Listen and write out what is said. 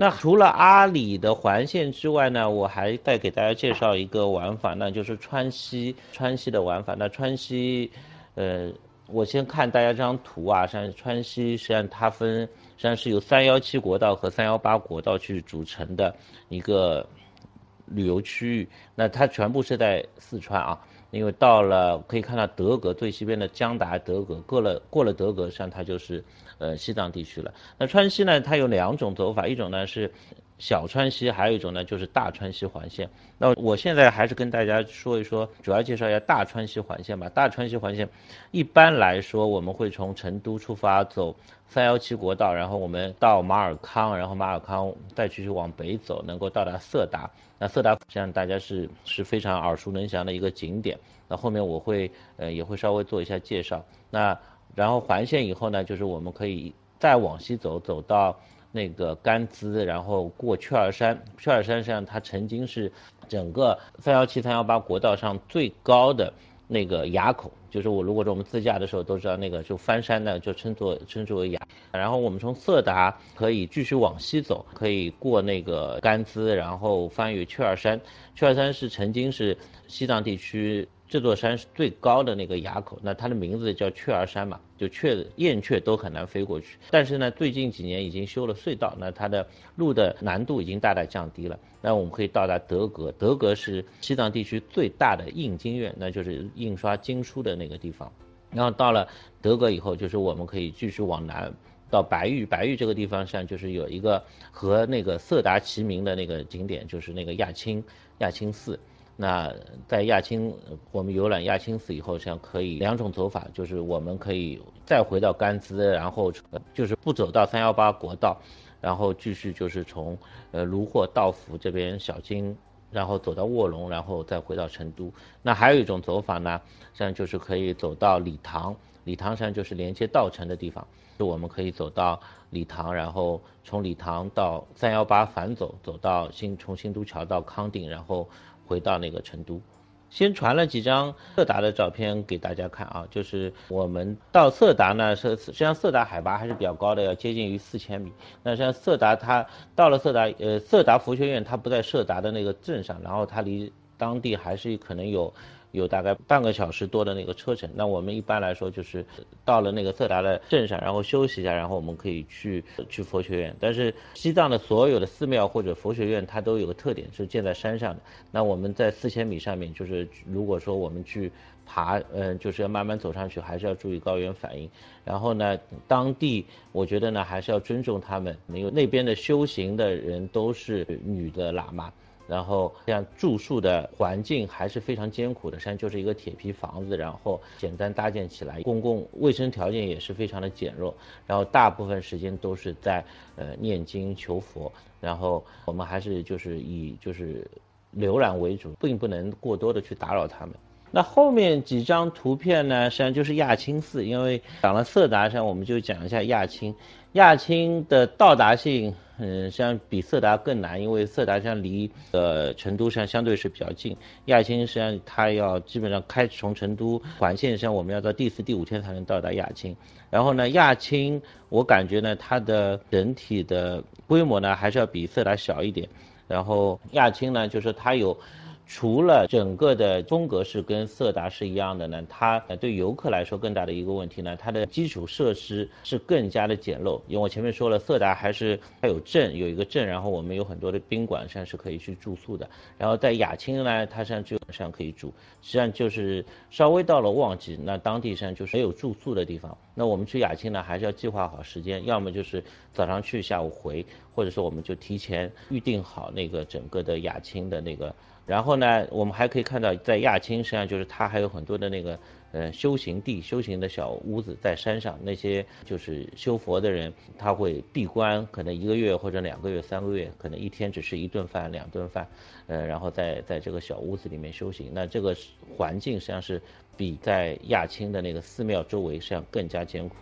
那除了阿里的环线之外呢，我还再给大家介绍一个玩法，那就是川西川西的玩法。那川西，呃，我先看大家这张图啊，像川西实际上它分实际上是由三幺七国道和三幺八国道去组成的一个旅游区域。那它全部是在四川啊。因为到了可以看到德格最西边的江达德格，过了过了德格，实际上它就是呃西藏地区了。那川西呢，它有两种走法，一种呢是小川西，还有一种呢就是大川西环线。那我现在还是跟大家说一说，主要介绍一下大川西环线吧。大川西环线一般来说，我们会从成都出发走三幺七国道，然后我们到马尔康，然后马尔康再继续往北走，能够到达色达。那色达实际上大家是是非常耳熟能详的一个景点。那后面我会呃也会稍微做一下介绍。那然后环线以后呢，就是我们可以再往西走，走到那个甘孜，然后过雀儿山。雀儿山实际上它曾经是整个三幺七三幺八国道上最高的那个垭口。就是我如果说我们自驾的时候都知道那个就翻山呢，就称作称之为崖。然后我们从色达可以继续往西走，可以过那个甘孜，然后翻越雀儿山。雀儿山是曾经是西藏地区。这座山是最高的那个垭口，那它的名字叫雀儿山嘛，就雀燕雀都很难飞过去。但是呢，最近几年已经修了隧道，那它的路的难度已经大大降低了。那我们可以到达德格，德格是西藏地区最大的印经院，那就是印刷经书的那个地方。然后到了德格以后，就是我们可以继续往南到白玉，白玉这个地方上就是有一个和那个色达齐名的那个景点，就是那个亚青亚青寺。那在亚青，我们游览亚青寺以后，像可以两种走法，就是我们可以再回到甘孜，然后就是不走到三幺八国道，然后继续就是从呃卢霍道府这边小金，然后走到卧龙，然后再回到成都。那还有一种走法呢，像就是可以走到理塘，理塘山就是连接稻城的地方，就我们可以走到理塘，然后从理塘到三幺八反走，走到新从新都桥到康定，然后。回到那个成都，先传了几张色达的照片给大家看啊，就是我们到色达呢，是实际上色达海拔还是比较高的，要接近于四千米。那像色达，它到了色达，呃，色达佛学院它不在色达的那个镇上，然后它离当地还是可能有。有大概半个小时多的那个车程，那我们一般来说就是到了那个色达的镇上，然后休息一下，然后我们可以去去佛学院。但是西藏的所有的寺庙或者佛学院，它都有个特点是建在山上的。那我们在四千米上面，就是如果说我们去爬，嗯，就是要慢慢走上去，还是要注意高原反应。然后呢，当地我觉得呢还是要尊重他们，因为那边的修行的人都是女的喇嘛。然后像住宿的环境还是非常艰苦的，实际上就是一个铁皮房子，然后简单搭建起来，公共卫生条件也是非常的简陋，然后大部分时间都是在呃念经求佛，然后我们还是就是以就是浏览为主，并不能过多的去打扰他们。那后面几张图片呢，实际上就是亚青寺，因为讲了色达上，我们就讲一下亚青。亚青的到达性，嗯，实际上比色达更难，因为色达山离呃成都山相对是比较近，亚青实际上它要基本上开从成都环线上，我们要到第四、第五天才能到达亚青。然后呢，亚青我感觉呢，它的整体的规模呢还是要比色达小一点。然后亚青呢，就是它有。除了整个的风格是跟色达是一样的呢，它对游客来说更大的一个问题呢，它的基础设施是更加的简陋。因为我前面说了，色达还是它有镇，有一个镇，然后我们有很多的宾馆，实际上是可以去住宿的。然后在亚青呢，它实际上基本上可以住，实际上就是稍微到了旺季，那当地上就是没有住宿的地方。那我们去亚青呢，还是要计划好时间，要么就是早上去，下午回，或者说我们就提前预定好那个整个的亚青的那个。然后呢，我们还可以看到，在亚青实际上就是它还有很多的那个呃修行地、修行的小屋子在山上，那些就是修佛的人，他会闭关，可能一个月或者两个月、三个月，可能一天只吃一顿饭、两顿饭，呃，然后在在这个小屋子里面修行。那这个环境实际上是比在亚青的那个寺庙周围实际上更加艰苦。